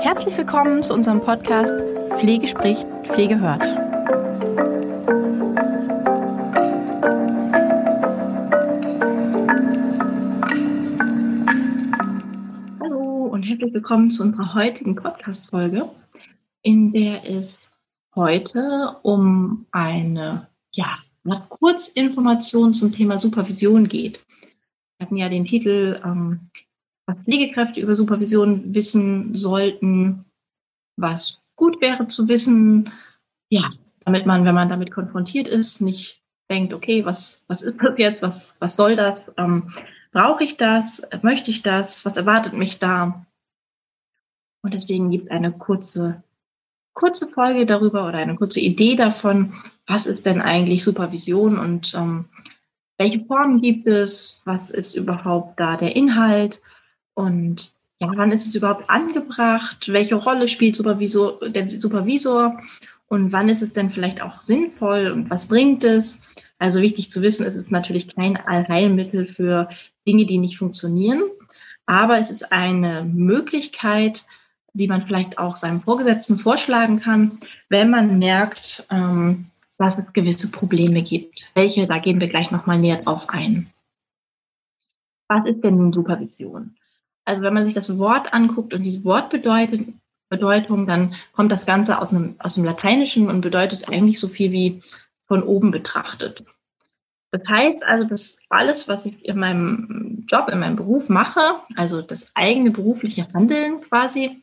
Herzlich willkommen zu unserem Podcast Pflege spricht, Pflege hört. Hallo und herzlich willkommen zu unserer heutigen Podcast-Folge, in der es heute um eine ja, Kurzinformation zum Thema Supervision geht. Wir hatten ja den Titel, ähm, was Pflegekräfte über Supervision wissen sollten, was gut wäre zu wissen, ja, damit man, wenn man damit konfrontiert ist, nicht denkt, okay, was, was ist das jetzt, was, was soll das, ähm, brauche ich das, möchte ich das, was erwartet mich da? Und deswegen gibt es eine kurze kurze Folge darüber oder eine kurze Idee davon, was ist denn eigentlich Supervision und ähm, welche Formen gibt es, was ist überhaupt da der Inhalt? Und ja, wann ist es überhaupt angebracht, welche Rolle spielt Supervisor, der Supervisor? Und wann ist es denn vielleicht auch sinnvoll und was bringt es? Also wichtig zu wissen, es ist natürlich kein Allheilmittel für Dinge, die nicht funktionieren, aber es ist eine Möglichkeit, die man vielleicht auch seinem Vorgesetzten vorschlagen kann, wenn man merkt, ähm, dass es gewisse Probleme gibt. Welche, da gehen wir gleich nochmal näher drauf ein. Was ist denn nun Supervision? Also wenn man sich das Wort anguckt und diese Wortbedeutung, Bedeutung, dann kommt das Ganze aus, einem, aus dem Lateinischen und bedeutet eigentlich so viel wie von oben betrachtet. Das heißt also, dass alles, was ich in meinem Job, in meinem Beruf mache, also das eigene berufliche Handeln quasi,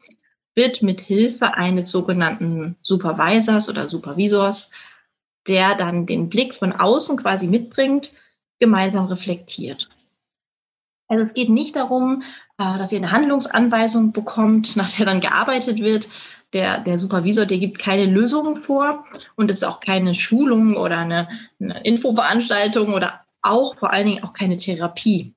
wird mit Hilfe eines sogenannten Supervisors oder Supervisors, der dann den Blick von außen quasi mitbringt, gemeinsam reflektiert. Also es geht nicht darum, äh, dass ihr eine Handlungsanweisung bekommt, nach der dann gearbeitet wird. Der, der Supervisor, der gibt keine Lösungen vor und es ist auch keine Schulung oder eine, eine Infoveranstaltung oder auch vor allen Dingen auch keine Therapie,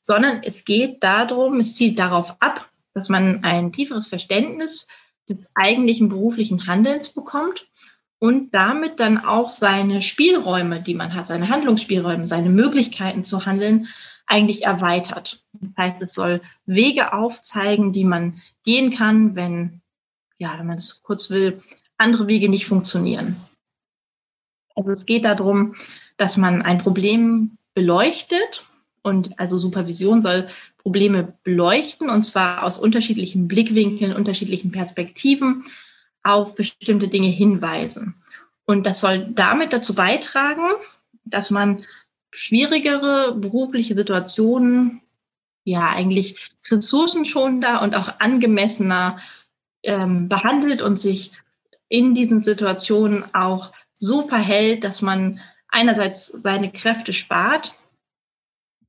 sondern es geht darum, es zielt darauf ab, dass man ein tieferes Verständnis des eigentlichen beruflichen Handelns bekommt und damit dann auch seine Spielräume, die man hat, seine Handlungsspielräume, seine Möglichkeiten zu handeln, eigentlich erweitert. Das heißt, es soll Wege aufzeigen, die man gehen kann, wenn, ja, wenn man es kurz will, andere Wege nicht funktionieren. Also es geht darum, dass man ein Problem beleuchtet und also Supervision soll Probleme beleuchten und zwar aus unterschiedlichen Blickwinkeln, unterschiedlichen Perspektiven auf bestimmte Dinge hinweisen. Und das soll damit dazu beitragen, dass man schwierigere berufliche Situationen ja eigentlich ressourcenschonender und auch angemessener ähm, behandelt und sich in diesen Situationen auch so verhält, dass man einerseits seine Kräfte spart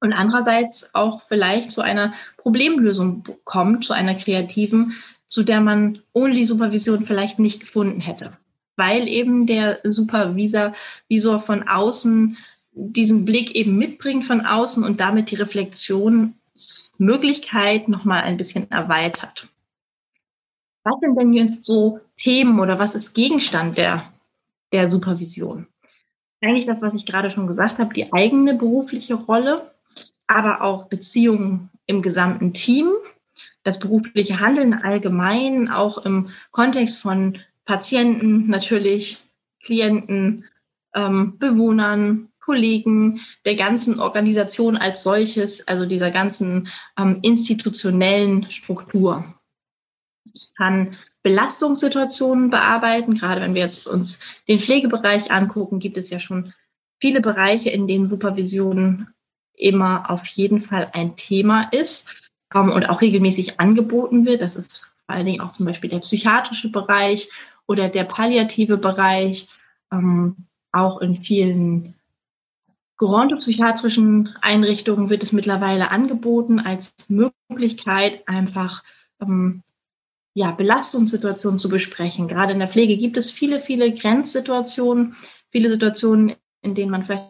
und andererseits auch vielleicht zu einer Problemlösung kommt, zu einer kreativen, zu der man ohne die Supervision vielleicht nicht gefunden hätte, weil eben der Supervisor Visor von außen diesen Blick eben mitbringt von außen und damit die Reflexionsmöglichkeit nochmal ein bisschen erweitert. Was sind denn jetzt so Themen oder was ist Gegenstand der, der Supervision? Eigentlich das, was ich gerade schon gesagt habe, die eigene berufliche Rolle, aber auch Beziehungen im gesamten Team, das berufliche Handeln allgemein, auch im Kontext von Patienten, natürlich Klienten, ähm, Bewohnern, Kollegen, der ganzen Organisation als solches, also dieser ganzen ähm, institutionellen Struktur. Ich kann Belastungssituationen bearbeiten. Gerade wenn wir jetzt uns den Pflegebereich angucken, gibt es ja schon viele Bereiche, in denen Supervision immer auf jeden Fall ein Thema ist und auch regelmäßig angeboten wird. Das ist vor allen Dingen auch zum Beispiel der psychiatrische Bereich oder der palliative Bereich, ähm, auch in vielen gerontopsychiatrischen Einrichtungen wird es mittlerweile angeboten als Möglichkeit, einfach ähm, ja, Belastungssituationen zu besprechen. Gerade in der Pflege gibt es viele, viele Grenzsituationen, viele Situationen, in denen man vielleicht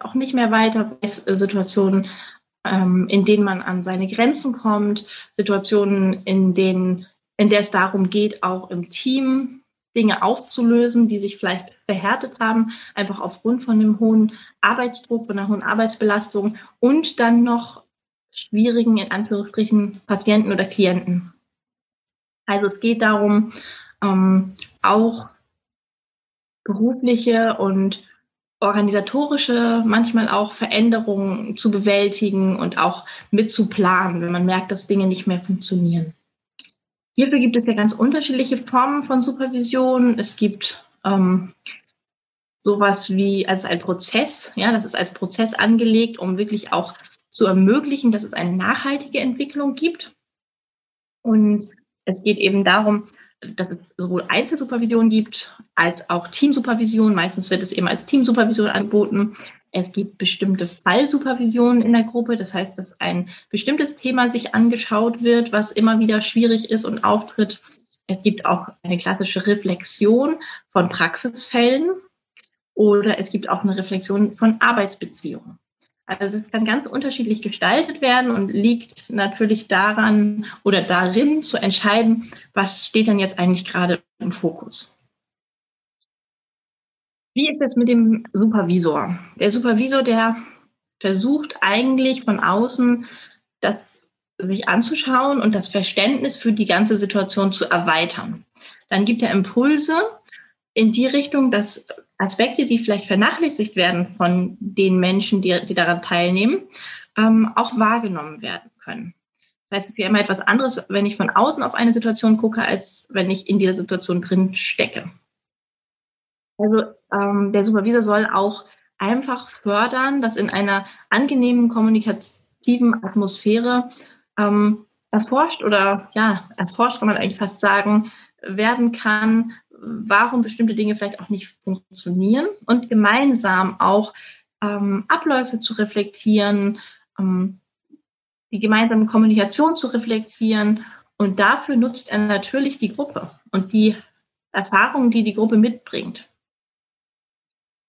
auch nicht mehr weiter weiß, äh, Situationen, ähm, in denen man an seine Grenzen kommt, Situationen, in denen, in der es darum geht, auch im Team Dinge aufzulösen, die sich vielleicht verhärtet haben, einfach aufgrund von dem hohen Arbeitsdruck, von der hohen Arbeitsbelastung und dann noch schwierigen, in Anführungsstrichen, Patienten oder Klienten. Also es geht darum, ähm, auch berufliche und organisatorische, manchmal auch Veränderungen zu bewältigen und auch mitzuplanen, wenn man merkt, dass Dinge nicht mehr funktionieren. Hierfür gibt es ja ganz unterschiedliche Formen von Supervision. Es gibt ähm, sowas wie als ein Prozess, ja, das ist als Prozess angelegt, um wirklich auch zu ermöglichen, dass es eine nachhaltige Entwicklung gibt. Und es geht eben darum, dass es sowohl Einzelsupervision gibt als auch Teamsupervision. Meistens wird es eben als Teamsupervision angeboten. Es gibt bestimmte Fallsupervisionen in der Gruppe. Das heißt, dass ein bestimmtes Thema sich angeschaut wird, was immer wieder schwierig ist und auftritt. Es gibt auch eine klassische Reflexion von Praxisfällen oder es gibt auch eine Reflexion von Arbeitsbeziehungen. Also es kann ganz unterschiedlich gestaltet werden und liegt natürlich daran oder darin zu entscheiden, was steht denn jetzt eigentlich gerade im Fokus. Wie ist es mit dem Supervisor? Der Supervisor, der versucht eigentlich von außen das sich anzuschauen und das Verständnis für die ganze Situation zu erweitern. Dann gibt er Impulse in die Richtung, dass Aspekte, die vielleicht vernachlässigt werden von den Menschen, die, die daran teilnehmen, ähm, auch wahrgenommen werden können. Das heißt, es ist ja immer etwas anderes, wenn ich von außen auf eine Situation gucke, als wenn ich in dieser Situation drin stecke. Also ähm, der Supervisor soll auch einfach fördern, dass in einer angenehmen kommunikativen Atmosphäre ähm, erforscht oder ja, erforscht kann man eigentlich fast sagen, werden kann, warum bestimmte Dinge vielleicht auch nicht funktionieren und gemeinsam auch ähm, Abläufe zu reflektieren, ähm, die gemeinsame Kommunikation zu reflektieren. Und dafür nutzt er natürlich die Gruppe und die Erfahrungen, die die Gruppe mitbringt.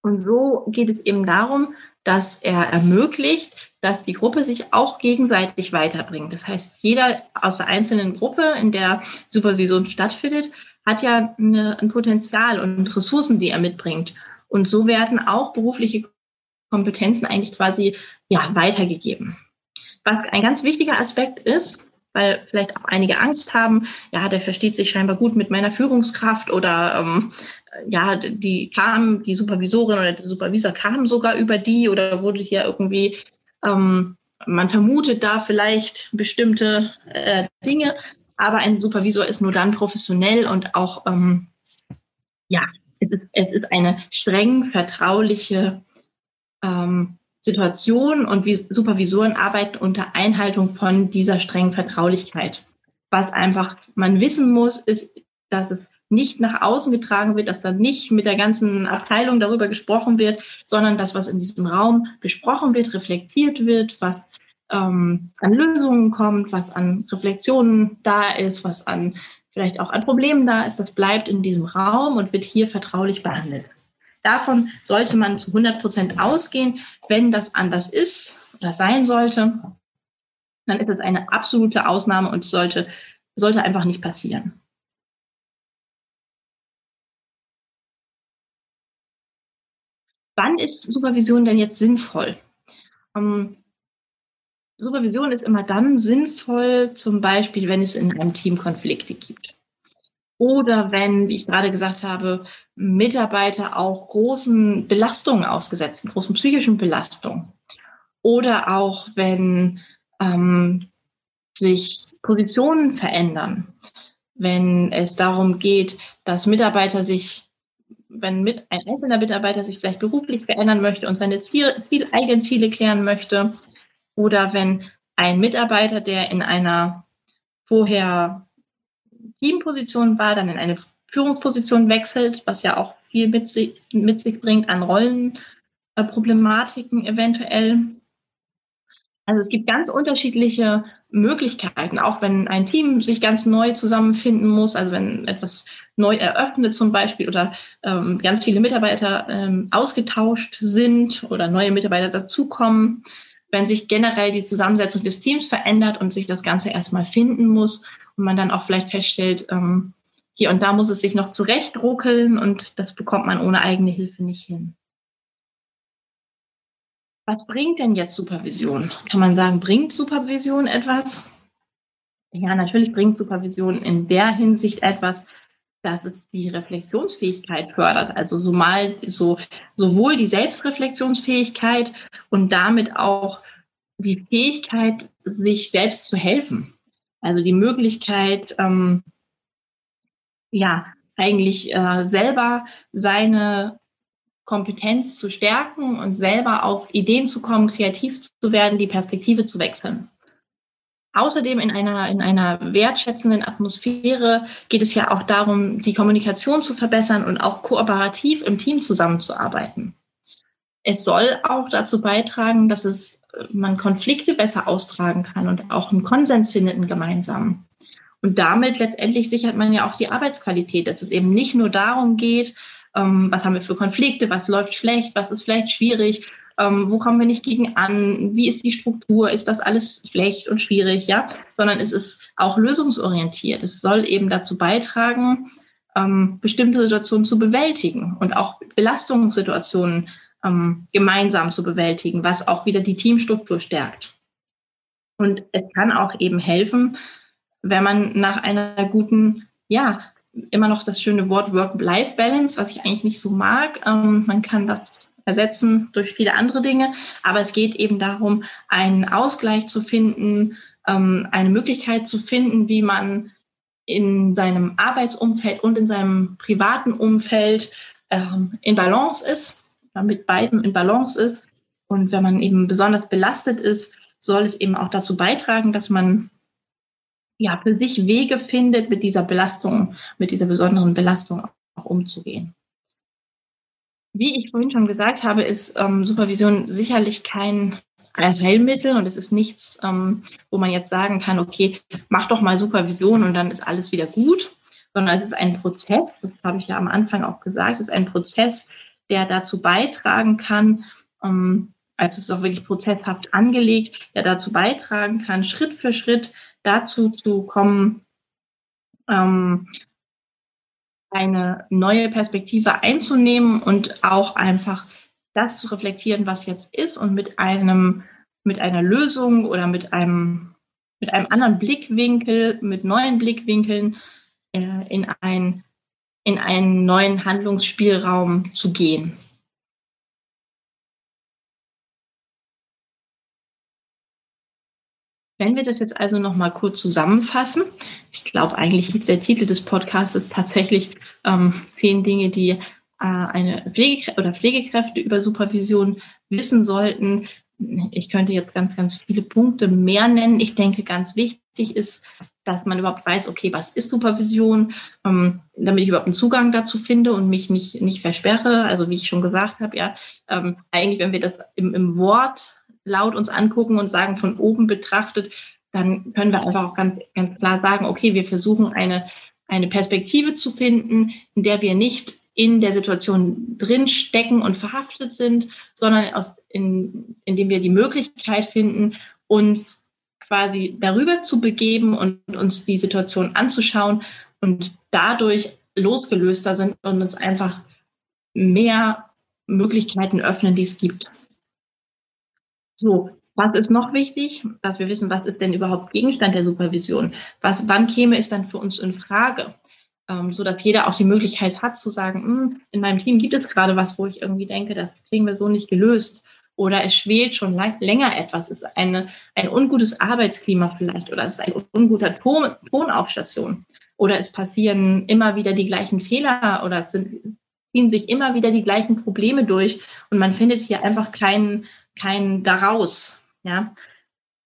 Und so geht es eben darum, dass er ermöglicht, dass die Gruppe sich auch gegenseitig weiterbringt. Das heißt, jeder aus der einzelnen Gruppe, in der Supervision stattfindet, hat ja eine, ein Potenzial und Ressourcen, die er mitbringt. Und so werden auch berufliche Kompetenzen eigentlich quasi ja, weitergegeben. Was ein ganz wichtiger Aspekt ist, weil vielleicht auch einige Angst haben, ja, der versteht sich scheinbar gut mit meiner Führungskraft oder ähm, ja, die kam, die Supervisorin oder der Supervisor kam sogar über die oder wurde hier irgendwie, ähm, man vermutet da vielleicht bestimmte äh, Dinge. Aber ein Supervisor ist nur dann professionell und auch, ähm, ja, es ist, es ist eine streng vertrauliche ähm, Situation und wie Supervisoren arbeiten unter Einhaltung von dieser strengen Vertraulichkeit. Was einfach man wissen muss, ist, dass es nicht nach außen getragen wird, dass da nicht mit der ganzen Abteilung darüber gesprochen wird, sondern das, was in diesem Raum besprochen wird, reflektiert wird, was ähm, an Lösungen kommt, was an Reflexionen da ist, was an vielleicht auch an Problemen da ist, das bleibt in diesem Raum und wird hier vertraulich behandelt. Davon sollte man zu 100 Prozent ausgehen. Wenn das anders ist oder sein sollte, dann ist es eine absolute Ausnahme und sollte, sollte einfach nicht passieren. Wann ist Supervision denn jetzt sinnvoll? Ähm, Supervision ist immer dann sinnvoll, zum Beispiel, wenn es in einem Team Konflikte gibt. Oder wenn, wie ich gerade gesagt habe, Mitarbeiter auch großen Belastungen ausgesetzt sind, großen psychischen Belastungen. Oder auch wenn ähm, sich Positionen verändern. Wenn es darum geht, dass Mitarbeiter sich, wenn mit, ein einzelner Mitarbeiter sich vielleicht beruflich verändern möchte und seine Ziel, Ziel, eigenen Ziele klären möchte, oder wenn ein Mitarbeiter, der in einer vorher Teamposition war, dann in eine Führungsposition wechselt, was ja auch viel mit sich, mit sich bringt an Rollenproblematiken eventuell. Also es gibt ganz unterschiedliche Möglichkeiten, auch wenn ein Team sich ganz neu zusammenfinden muss, also wenn etwas neu eröffnet zum Beispiel oder ähm, ganz viele Mitarbeiter ähm, ausgetauscht sind oder neue Mitarbeiter dazukommen wenn sich generell die Zusammensetzung des Teams verändert und sich das Ganze erstmal finden muss und man dann auch vielleicht feststellt, ähm, hier und da muss es sich noch zurechtruckeln und das bekommt man ohne eigene Hilfe nicht hin. Was bringt denn jetzt Supervision? Kann man sagen, bringt Supervision etwas? Ja, natürlich bringt Supervision in der Hinsicht etwas, dass es die Reflexionsfähigkeit fördert. Also so mal, so, sowohl die Selbstreflexionsfähigkeit und damit auch die Fähigkeit, sich selbst zu helfen. Also die Möglichkeit, ähm, ja, eigentlich äh, selber seine Kompetenz zu stärken und selber auf Ideen zu kommen, kreativ zu werden, die Perspektive zu wechseln. Außerdem in einer, in einer wertschätzenden Atmosphäre geht es ja auch darum, die Kommunikation zu verbessern und auch kooperativ im Team zusammenzuarbeiten. Es soll auch dazu beitragen, dass es, man Konflikte besser austragen kann und auch einen Konsens findet einen gemeinsamen. Und damit letztendlich sichert man ja auch die Arbeitsqualität, dass es eben nicht nur darum geht, ähm, was haben wir für Konflikte, was läuft schlecht, was ist vielleicht schwierig, ähm, wo kommen wir nicht gegen an, wie ist die Struktur, ist das alles schlecht und schwierig, ja, sondern es ist auch lösungsorientiert. Es soll eben dazu beitragen, ähm, bestimmte Situationen zu bewältigen und auch Belastungssituationen ähm, gemeinsam zu bewältigen, was auch wieder die Teamstruktur stärkt. Und es kann auch eben helfen, wenn man nach einer guten, ja, immer noch das schöne Wort Work-Life-Balance, was ich eigentlich nicht so mag. Ähm, man kann das ersetzen durch viele andere Dinge. Aber es geht eben darum, einen Ausgleich zu finden, ähm, eine Möglichkeit zu finden, wie man in seinem Arbeitsumfeld und in seinem privaten Umfeld ähm, in Balance ist, mit beiden in Balance ist. Und wenn man eben besonders belastet ist, soll es eben auch dazu beitragen, dass man ja für sich Wege findet, mit dieser Belastung, mit dieser besonderen Belastung auch umzugehen. Wie ich vorhin schon gesagt habe, ist ähm, Supervision sicherlich kein Heilmittel und es ist nichts, ähm, wo man jetzt sagen kann, okay, mach doch mal Supervision und dann ist alles wieder gut, sondern es ist ein Prozess, das habe ich ja am Anfang auch gesagt, es ist ein Prozess, der dazu beitragen kann, ähm, also es ist auch wirklich prozesshaft angelegt, der dazu beitragen kann, Schritt für Schritt dazu zu kommen, ähm, eine neue Perspektive einzunehmen und auch einfach das zu reflektieren, was jetzt ist und mit einem, mit einer Lösung oder mit einem, mit einem anderen Blickwinkel, mit neuen Blickwinkeln äh, in, ein, in einen neuen Handlungsspielraum zu gehen. Wenn wir das jetzt also noch mal kurz zusammenfassen, ich glaube eigentlich ist der Titel des Podcasts tatsächlich ähm, zehn Dinge, die äh, eine Pflege oder Pflegekräfte über Supervision wissen sollten. Ich könnte jetzt ganz, ganz viele Punkte mehr nennen. Ich denke, ganz wichtig ist, dass man überhaupt weiß, okay, was ist Supervision, ähm, damit ich überhaupt einen Zugang dazu finde und mich nicht, nicht versperre. Also wie ich schon gesagt habe, ja, ähm, eigentlich, wenn wir das im, im Wort laut uns angucken und sagen, von oben betrachtet, dann können wir einfach auch ganz, ganz klar sagen, okay, wir versuchen eine, eine Perspektive zu finden, in der wir nicht in der Situation drinstecken und verhaftet sind, sondern aus, in, indem wir die Möglichkeit finden, uns quasi darüber zu begeben und uns die Situation anzuschauen und dadurch losgelöster sind und uns einfach mehr Möglichkeiten öffnen, die es gibt. So, was ist noch wichtig? Dass wir wissen, was ist denn überhaupt Gegenstand der Supervision? Was, wann käme es dann für uns in Frage? Ähm, so dass jeder auch die Möglichkeit hat zu sagen, hm, in meinem Team gibt es gerade was, wo ich irgendwie denke, das kriegen wir so nicht gelöst. Oder es schwelt schon länger etwas. Es ist eine, ein ungutes Arbeitsklima vielleicht oder es ist ein unguter Ton, Ton auf Station. Oder es passieren immer wieder die gleichen Fehler oder es sind, ziehen sich immer wieder die gleichen Probleme durch und man findet hier einfach keinen kein daraus. Ja?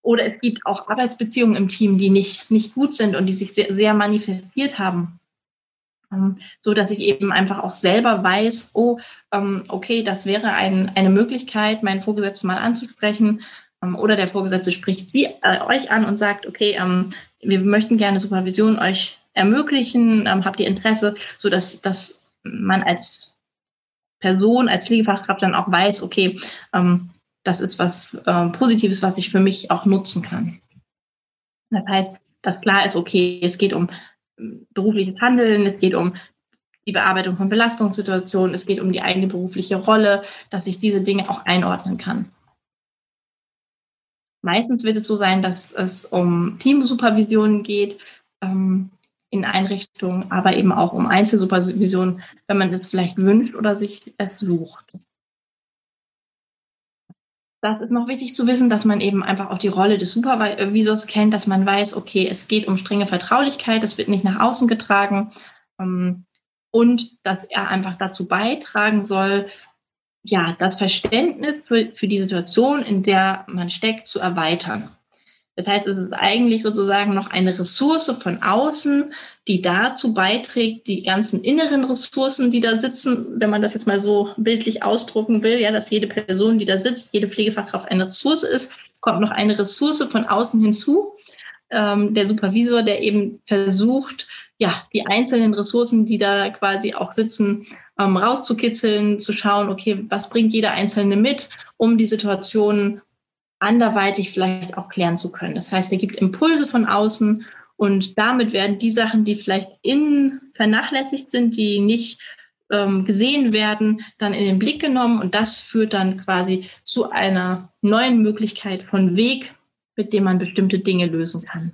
Oder es gibt auch Arbeitsbeziehungen im Team, die nicht, nicht gut sind und die sich sehr, sehr manifestiert haben. Ähm, so dass ich eben einfach auch selber weiß, oh, ähm, okay, das wäre ein, eine Möglichkeit, meinen Vorgesetzten mal anzusprechen. Ähm, oder der Vorgesetzte spricht Sie, äh, euch an und sagt, okay, ähm, wir möchten gerne Supervision euch ermöglichen, ähm, habt ihr Interesse, so dass, dass man als Person, als Pflegefachkraft dann auch weiß, okay, ähm, das ist was äh, Positives, was ich für mich auch nutzen kann. Das heißt, dass klar ist, okay, es geht um berufliches Handeln, es geht um die Bearbeitung von Belastungssituationen, es geht um die eigene berufliche Rolle, dass ich diese Dinge auch einordnen kann. Meistens wird es so sein, dass es um Teamsupervision geht ähm, in Einrichtungen, aber eben auch um Einzelsupervision, wenn man es vielleicht wünscht oder sich es sucht. Das ist noch wichtig zu wissen, dass man eben einfach auch die Rolle des Supervisors kennt, dass man weiß, okay, es geht um strenge Vertraulichkeit, es wird nicht nach außen getragen ähm, und dass er einfach dazu beitragen soll, ja, das Verständnis für, für die Situation, in der man steckt, zu erweitern. Das heißt, es ist eigentlich sozusagen noch eine Ressource von außen, die dazu beiträgt, die ganzen inneren Ressourcen, die da sitzen, wenn man das jetzt mal so bildlich ausdrucken will, ja, dass jede Person, die da sitzt, jede Pflegefachkraft eine Ressource ist, kommt noch eine Ressource von außen hinzu. Ähm, der Supervisor, der eben versucht, ja, die einzelnen Ressourcen, die da quasi auch sitzen, ähm, rauszukitzeln, zu schauen, okay, was bringt jeder Einzelne mit, um die Situation anderweitig vielleicht auch klären zu können. Das heißt, er gibt Impulse von außen und damit werden die Sachen, die vielleicht innen vernachlässigt sind, die nicht ähm, gesehen werden, dann in den Blick genommen und das führt dann quasi zu einer neuen Möglichkeit von Weg, mit dem man bestimmte Dinge lösen kann.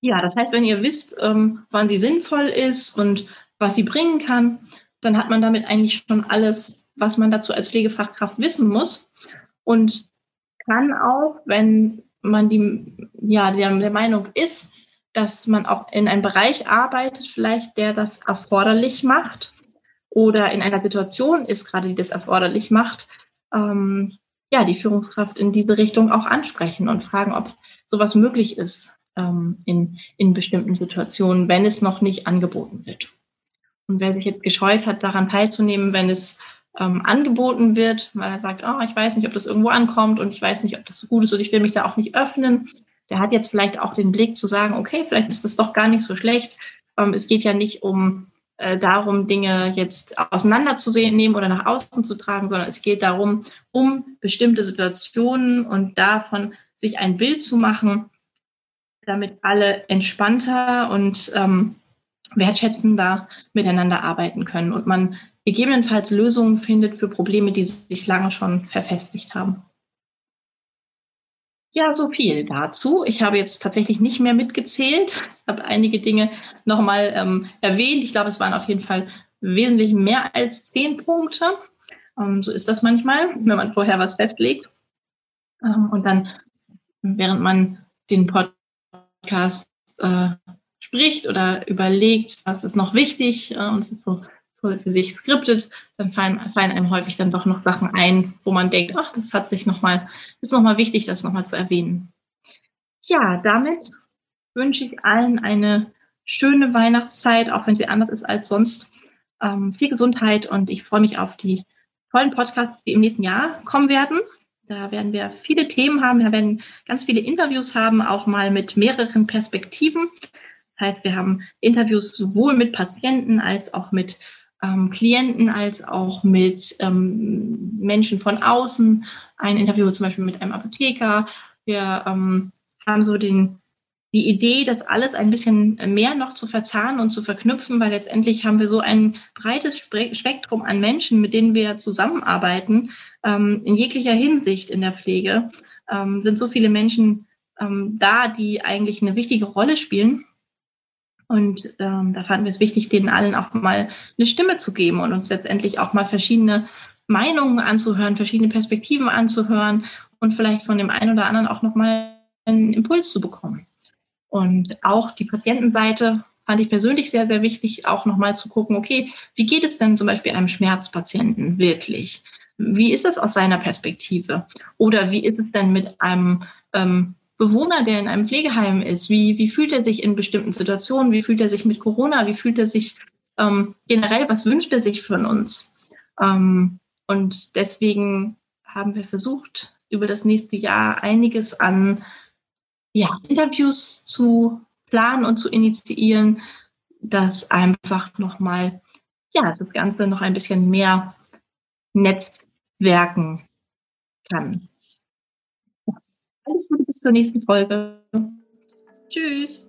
Ja, das heißt, wenn ihr wisst, ähm, wann sie sinnvoll ist und was sie bringen kann, dann hat man damit eigentlich schon alles, was man dazu als Pflegefachkraft wissen muss und kann auch, wenn man die, ja, der, der Meinung ist, dass man auch in einem Bereich arbeitet, vielleicht der das erforderlich macht oder in einer Situation ist, gerade die das erforderlich macht, ähm, ja, die Führungskraft in diese Richtung auch ansprechen und fragen, ob sowas möglich ist ähm, in, in bestimmten Situationen, wenn es noch nicht angeboten wird. Und wer sich jetzt gescheut hat, daran teilzunehmen, wenn es ähm, angeboten wird, weil er sagt, oh, ich weiß nicht, ob das irgendwo ankommt und ich weiß nicht, ob das so gut ist und ich will mich da auch nicht öffnen, der hat jetzt vielleicht auch den Blick zu sagen, okay, vielleicht ist das doch gar nicht so schlecht. Ähm, es geht ja nicht um äh, darum, Dinge jetzt auseinanderzunehmen oder nach außen zu tragen, sondern es geht darum, um bestimmte Situationen und davon sich ein Bild zu machen, damit alle entspannter und ähm, wertschätzender miteinander arbeiten können und man gegebenenfalls Lösungen findet für Probleme, die sich lange schon verfestigt haben. Ja, so viel dazu. Ich habe jetzt tatsächlich nicht mehr mitgezählt, habe einige Dinge nochmal ähm, erwähnt. Ich glaube, es waren auf jeden Fall wesentlich mehr als zehn Punkte. Ähm, so ist das manchmal, wenn man vorher was festlegt. Ähm, und dann, während man den Podcast äh, spricht oder überlegt, was ist noch wichtig, äh, und so für sich skriptet, dann fallen, fallen einem häufig dann doch noch Sachen ein, wo man denkt, ach, das hat sich nochmal, ist nochmal wichtig, das nochmal zu erwähnen. Ja, damit wünsche ich allen eine schöne Weihnachtszeit, auch wenn sie anders ist als sonst. Ähm, viel Gesundheit und ich freue mich auf die tollen Podcasts, die im nächsten Jahr kommen werden. Da werden wir viele Themen haben, wir werden ganz viele Interviews haben, auch mal mit mehreren Perspektiven. Das heißt, wir haben Interviews sowohl mit Patienten als auch mit ähm, Klienten als auch mit ähm, Menschen von außen. Ein Interview zum Beispiel mit einem Apotheker. Wir ähm, haben so den, die Idee, das alles ein bisschen mehr noch zu verzahnen und zu verknüpfen, weil letztendlich haben wir so ein breites Spektrum an Menschen, mit denen wir zusammenarbeiten, ähm, in jeglicher Hinsicht in der Pflege. Ähm, sind so viele Menschen ähm, da, die eigentlich eine wichtige Rolle spielen und ähm, da fanden wir es wichtig, denen allen auch mal eine Stimme zu geben und uns letztendlich auch mal verschiedene Meinungen anzuhören, verschiedene Perspektiven anzuhören und vielleicht von dem einen oder anderen auch nochmal einen Impuls zu bekommen. Und auch die Patientenseite fand ich persönlich sehr, sehr wichtig, auch nochmal zu gucken, okay, wie geht es denn zum Beispiel einem Schmerzpatienten wirklich? Wie ist das aus seiner Perspektive? Oder wie ist es denn mit einem ähm, Bewohner, der in einem Pflegeheim ist, wie, wie fühlt er sich in bestimmten Situationen, wie fühlt er sich mit Corona, wie fühlt er sich ähm, generell, was wünscht er sich von uns? Ähm, und deswegen haben wir versucht, über das nächste Jahr einiges an ja, Interviews zu planen und zu initiieren, dass einfach nochmal, ja, das Ganze noch ein bisschen mehr netzwerken kann. Alles Gute zur nächsten Folge. Tschüss.